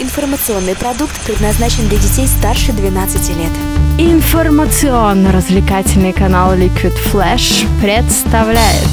Информационный продукт предназначен для детей старше 12 лет. Информационно-развлекательный канал Liquid Flash представляет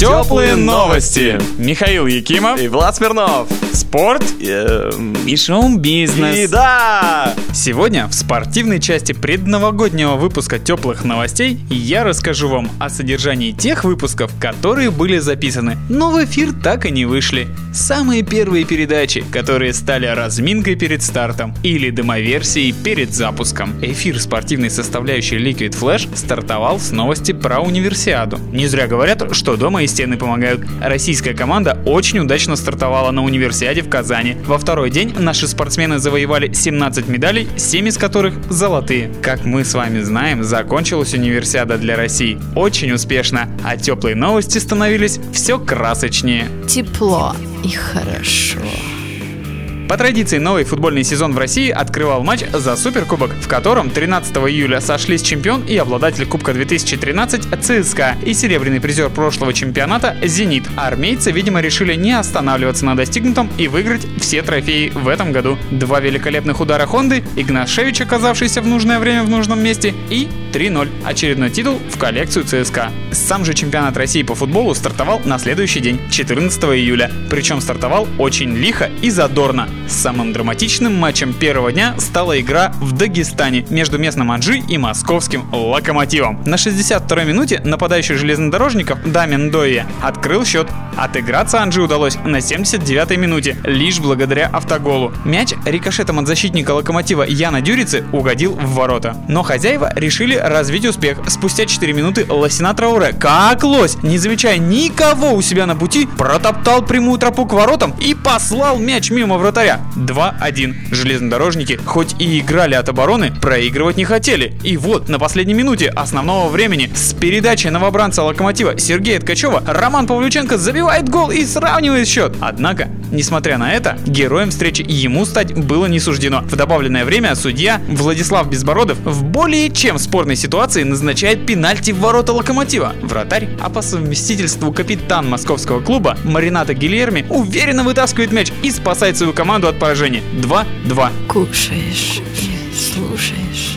Теплые новости. Михаил Якимов. И Влад Смирнов. Спорт Эм, и шоу-бизнес. И да! Сегодня в спортивной части предновогоднего выпуска теплых новостей я расскажу вам о содержании тех выпусков, которые были записаны, но в эфир так и не вышли. Самые первые передачи, которые стали разминкой перед стартом или демоверсией перед запуском. Эфир спортивной составляющей Liquid Flash стартовал с новости про универсиаду. Не зря говорят, что дома и стены помогают. Российская команда очень удачно стартовала на универсиаде в Казани. Во второй день наши спортсмены завоевали 17 медалей, 7 из которых золотые. Как мы с вами знаем, закончилась универсиада для России очень успешно, а теплые новости становились все красочнее. «Тепло и хорошо». По традиции, новый футбольный сезон в России открывал матч за Суперкубок, в котором 13 июля сошлись чемпион и обладатель Кубка 2013 ЦСКА и серебряный призер прошлого чемпионата «Зенит». Армейцы, видимо, решили не останавливаться на достигнутом и выиграть все трофеи в этом году. Два великолепных удара Хонды, Игнашевич, оказавшийся в нужное время в нужном месте, и 3-0. Очередной титул в коллекцию ЦСКА. Сам же чемпионат России по футболу стартовал на следующий день, 14 июля. Причем стартовал очень лихо и задорно. Самым драматичным матчем первого дня стала игра в Дагестане между местным Анжи и московским Локомотивом. На 62-й минуте нападающий железнодорожников Дамин Дойе открыл счет. Отыграться Анжи удалось на 79-й минуте, лишь благодаря автоголу. Мяч рикошетом от защитника Локомотива Яна Дюрицы угодил в ворота. Но хозяева решили развить успех. Спустя 4 минуты Лосина Трауре, как лось, не замечая никого у себя на пути, протоптал прямую тропу к воротам и послал мяч мимо вратаря. 2-1. Железнодорожники, хоть и играли от обороны, проигрывать не хотели. И вот, на последней минуте основного времени с передачи новобранца Локомотива Сергея Ткачева Роман Павлюченко забивает гол и сравнивает счет. Однако, несмотря на это, героем встречи ему стать было не суждено. В добавленное время судья Владислав Безбородов в более чем спорной ситуации назначает пенальти в ворота Локомотива. Вратарь, а по совместительству капитан московского клуба Марината Гильерми уверенно вытаскивает мяч и спасает свою команду от поражения. 2-2. Кушаешь слушаешь.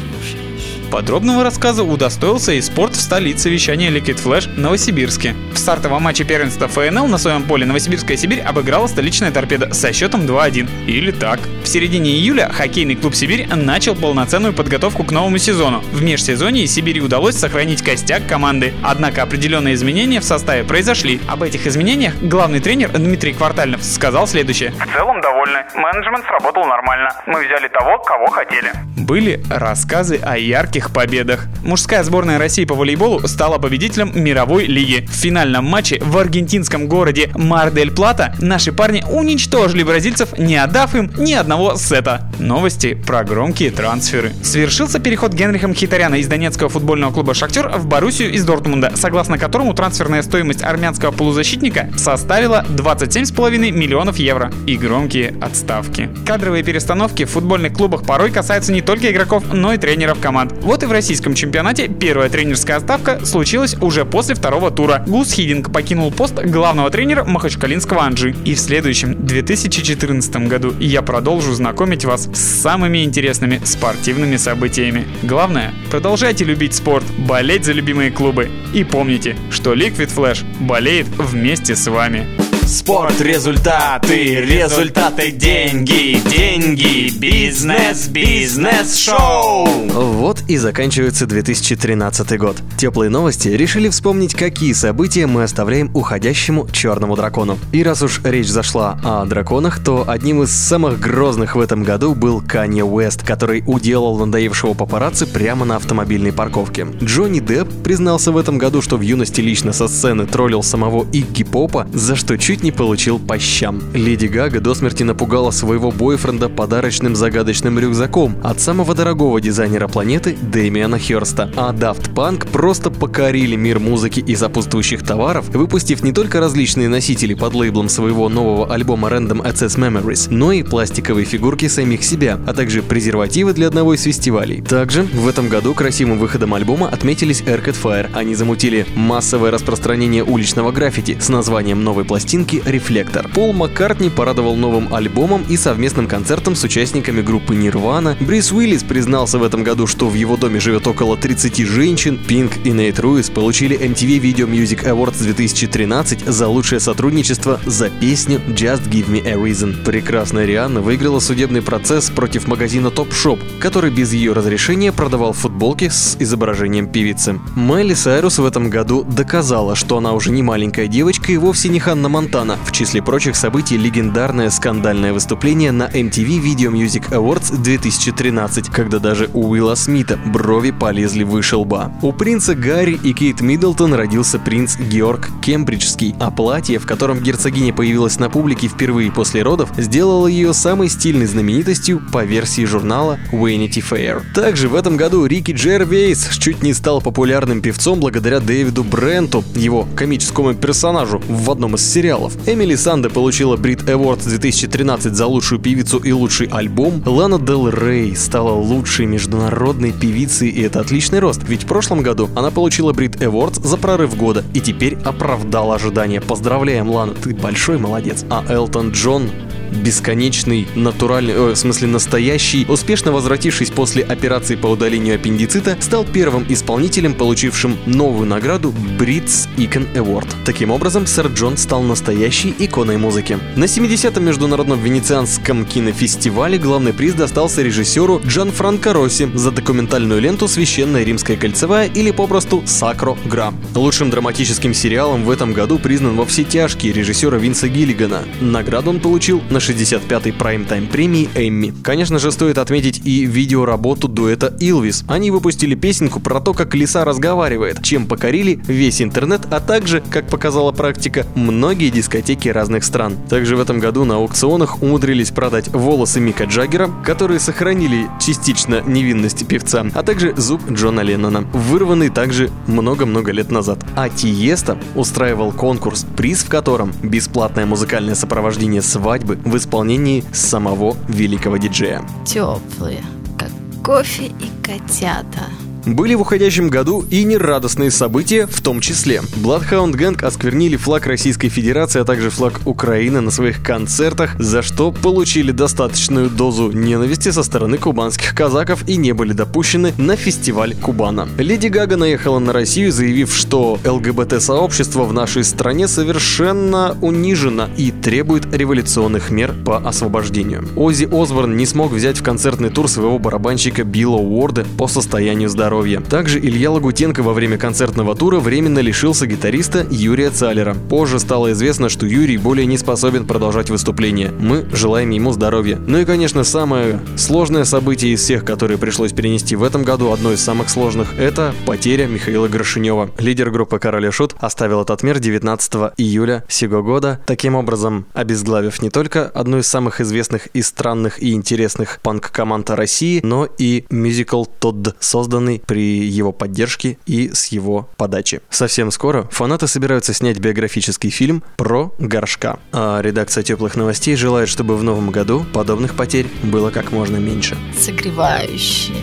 Подробного рассказа удостоился и спорт в столице вещания Liquid Flash Новосибирске. В стартовом матче первенства ФНЛ на своем поле Новосибирская Сибирь обыграла столичная торпеда со счетом 2-1. Или так. В середине июля хоккейный клуб Сибирь начал полноценную подготовку к новому сезону. В межсезонье Сибири удалось сохранить костяк команды. Однако определенные изменения в составе произошли. Об этих изменениях главный тренер Дмитрий Квартальнов сказал следующее. В целом довольны. Менеджмент сработал нормально. Мы взяли того, кого хотели. Были рассказы о ярких победах. Мужская сборная России по волейболу стала победителем мировой лиги. В финальном матче в аргентинском городе Мар-дель-Плата наши парни уничтожили бразильцев, не отдав им ни одного сета. Новости про громкие трансферы. Свершился переход Генриха Мхитаряна из донецкого футбольного клуба «Шахтер» в Боруссию из Дортмунда, согласно которому трансферная стоимость армянского полузащитника составила 27,5 миллионов евро. И громкие отставки. Кадровые перестановки в футбольных клубах порой касаются не только игроков, но и тренеров команд. Вот и в российском чемпионате первая тренерская отставка случилась уже после второго тура. Гус Хидинг покинул пост главного тренера Махачкалинского Анжи. И в следующем 2014 году я продолжу знакомить вас с самыми интересными спортивными событиями. Главное, продолжайте любить спорт, болеть за любимые клубы. И помните, что Liquid Flash болеет вместе с вами. Спорт, результаты, результаты, деньги, деньги, бизнес, бизнес, шоу. Вот и заканчивается 2013 год. Теплые новости решили вспомнить, какие события мы оставляем уходящему черному дракону. И раз уж речь зашла о драконах, то одним из самых грозных в этом году был Канье Уэст, который уделал надоевшего папарацци прямо на автомобильной парковке. Джонни Депп признался в этом году, что в юности лично со сцены троллил самого Игги Попа, за что чуть не получил по щам. Леди Гага до смерти напугала своего бойфренда подарочным загадочным рюкзаком от самого дорогого дизайнера планеты Дэмиана Херста. А Daft Punk просто покорили мир музыки и сопутствующих товаров, выпустив не только различные носители под лейблом своего нового альбома Random Access Memories, но и пластиковые фигурки самих себя, а также презервативы для одного из фестивалей. Также в этом году красивым выходом альбома отметились Arcade Fire. Они замутили массовое распространение уличного граффити с названием новой пластинки «Рефлектор». Пол Маккартни порадовал новым альбомом и совместным концертом с участниками группы Нирвана. Брис Уиллис признался в этом году, что в его доме живет около 30 женщин. Пинк и Нейт Руис получили MTV Video Music Awards 2013 за лучшее сотрудничество за песню «Just Give Me a Reason». Прекрасная Рианна выиграла судебный процесс против магазина Top Shop, который без ее разрешения продавал футболки с изображением певицы. Майли Сайрус в этом году доказала, что она уже не маленькая девочка и вовсе не Ханна Монтана. В числе прочих событий легендарное скандальное выступление на MTV Video Music Awards 2013, когда даже у Уилла Смита брови полезли выше лба. У принца Гарри и Кейт Миддлтон родился принц Георг Кембриджский, а платье, в котором герцогиня появилась на публике впервые после родов, сделало ее самой стильной знаменитостью по версии журнала Vanity Fair. Также в этом году Рики Джервейс чуть не стал популярным певцом благодаря Дэвиду Бренту, его комическому персонажу в одном из сериалов. Эмили Санде получила Brit Awards 2013 за лучшую певицу и лучший альбом. Лана Дел Рей стала лучшей международной певицей, и это отличный рост, ведь в прошлом году она получила Brit Awards за прорыв года и теперь оправдала ожидания. Поздравляем, Лана, ты большой молодец. А Элтон Джон бесконечный, натуральный, э, в смысле настоящий, успешно возвратившись после операции по удалению аппендицита, стал первым исполнителем, получившим новую награду Brits Icon Award. Таким образом, сэр Джон стал настоящей иконой музыки. На 70-м международном венецианском кинофестивале главный приз достался режиссеру Джан Франко Росси за документальную ленту «Священная римская кольцевая» или попросту «Сакро Гра». Лучшим драматическим сериалом в этом году признан «Во все тяжкие» режиссера Винса Гиллигана. Награду он получил на 65-й прайм-тайм премии Эмми. Конечно же, стоит отметить и видеоработу дуэта Илвис. Они выпустили песенку про то, как лиса разговаривает, чем покорили весь интернет, а также, как показала практика, многие дискотеки разных стран. Также в этом году на аукционах умудрились продать волосы Мика Джаггера, которые сохранили частично невинность певца, а также зуб Джона Леннона, вырванный также много-много лет назад. А Тиеста устраивал конкурс, приз в котором бесплатное музыкальное сопровождение свадьбы исполнении самого великого диджея. Теплые, как кофе и котята. Были в уходящем году и нерадостные события в том числе. Bloodhound Gang осквернили флаг Российской Федерации, а также флаг Украины на своих концертах, за что получили достаточную дозу ненависти со стороны кубанских казаков и не были допущены на фестиваль Кубана. Леди Гага наехала на Россию, заявив, что ЛГБТ-сообщество в нашей стране совершенно унижено и требует революционных мер по освобождению. Оззи Осборн не смог взять в концертный тур своего барабанщика Билла Уорда по состоянию здоровья здоровья. Также Илья Лагутенко во время концертного тура временно лишился гитариста Юрия Цалера. Позже стало известно, что Юрий более не способен продолжать выступление. Мы желаем ему здоровья. Ну и, конечно, самое сложное событие из всех, которые пришлось перенести в этом году, одно из самых сложных, это потеря Михаила Грошинева. Лидер группы Король и Шут оставил этот мир 19 июля сего года, таким образом обезглавив не только одну из самых известных и странных и интересных панк-команд России, но и мюзикл Тодд, созданный при его поддержке и с его подачи. Совсем скоро фанаты собираются снять биографический фильм про Горшка. А редакция теплых новостей желает, чтобы в новом году подобных потерь было как можно меньше. Согревающие,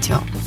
теплые.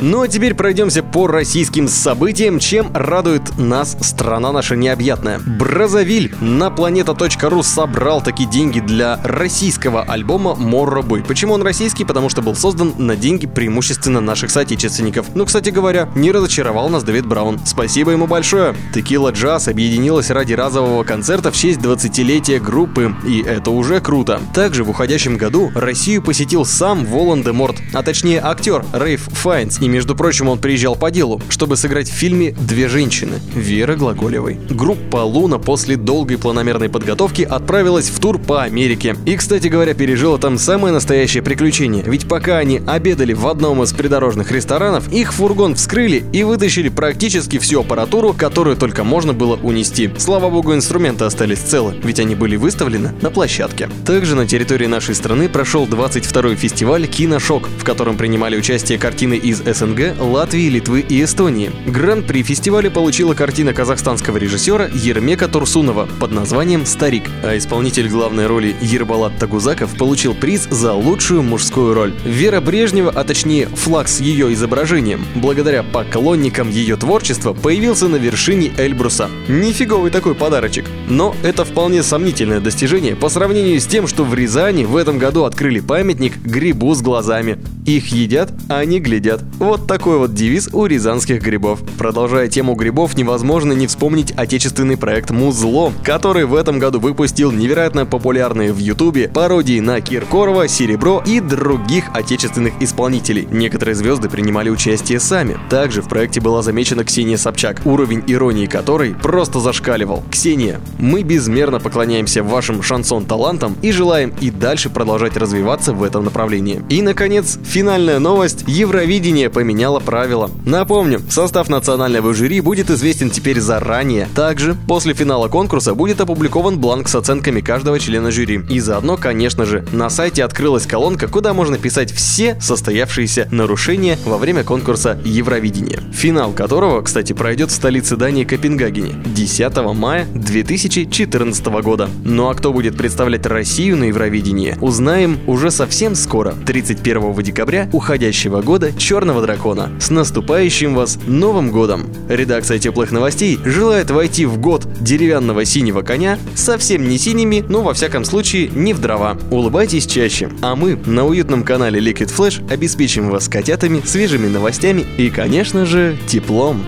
Ну а теперь пройдемся по российским событиям, чем радует нас страна наша необъятная. Бразовиль на планета.ру собрал такие деньги для российского альбома Морробой. Почему он российский? Потому что был создан на деньги преимущественно наших соотечественников. Ну, кстати говоря, не разочаровал нас Дэвид Браун. Спасибо ему большое. Текила Джаз объединилась ради разового концерта в честь 20-летия группы, и это уже круто. Также в уходящем году Россию посетил сам Волан-де-Морт, а точнее актер Рейф Файнс, и, между прочим, он приезжал по делу, чтобы сыграть в фильме «Две женщины» Веры Глаголевой. Группа Луна после долгой планомерной подготовки отправилась в тур по Америке. И, кстати говоря, пережила там самое настоящее приключение. Ведь пока они обедали в одном из придорожных ресторанов, их фургон вскрыли и вытащили практически всю аппаратуру, которую только можно было унести. Слава богу, инструменты остались целы, ведь они были выставлены на площадке. Также на территории нашей страны прошел 22-й фестиваль «Киношок», в котором принимали участие картины из СНГ, Латвии, Литвы и Эстонии. Гран-при фестиваля получила картина казахстанского режиссера Ермека Турсунова под названием «Старик», а исполнитель главной роли Ербалат Тагузаков получил приз за лучшую мужскую роль. Вера Брежнева, а точнее флаг с ее изображением, благодаря поклонникам ее творчества, появился на вершине Эльбруса. Нифиговый такой подарочек. Но это вполне сомнительное достижение по сравнению с тем, что в Рязани в этом году открыли памятник грибу с глазами. Их едят, а они глядят. Вот такой вот девиз у рязанских грибов. Продолжая тему грибов, невозможно не вспомнить отечественный проект «Музло», который в этом году выпустил невероятно популярные в Ютубе пародии на Киркорова, Серебро и других отечественных исполнителей. Некоторые звезды принимали участие сами. Также в проекте была замечена Ксения Собчак, уровень иронии которой просто зашкаливал. Ксения, мы безмерно поклоняемся вашим шансон-талантам и желаем и дальше продолжать развиваться в этом направлении. И, наконец, финальная новость. Евровидение поменяло правила. Напомню, состав национального жюри будет известен теперь заранее. Также, после финала конкурса будет опубликован бланк с оценками каждого члена жюри. И заодно, конечно же, на сайте открылась колонка, куда можно писать все состоявшиеся нарушения во время конкурса Евровидения. Финал которого, кстати, пройдет в столице Дании Копенгагене 10 мая 2014 года. Ну а кто будет представлять Россию на Евровидении, узнаем уже совсем скоро, 31 декабря уходящего года Черного Дракона. С наступающим вас Новым Годом! Редакция Теплых Новостей желает войти в год деревянного синего коня, совсем не синими, но во всяком случае не в дрова. Улыбайтесь чаще, а мы на уютном канале Liquid Flash обеспечим вас котятами, свежими новостями и, конечно же, теплом.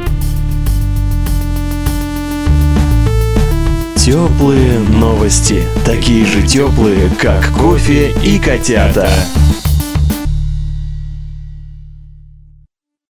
Теплые новости. Такие же теплые, как кофе и котята.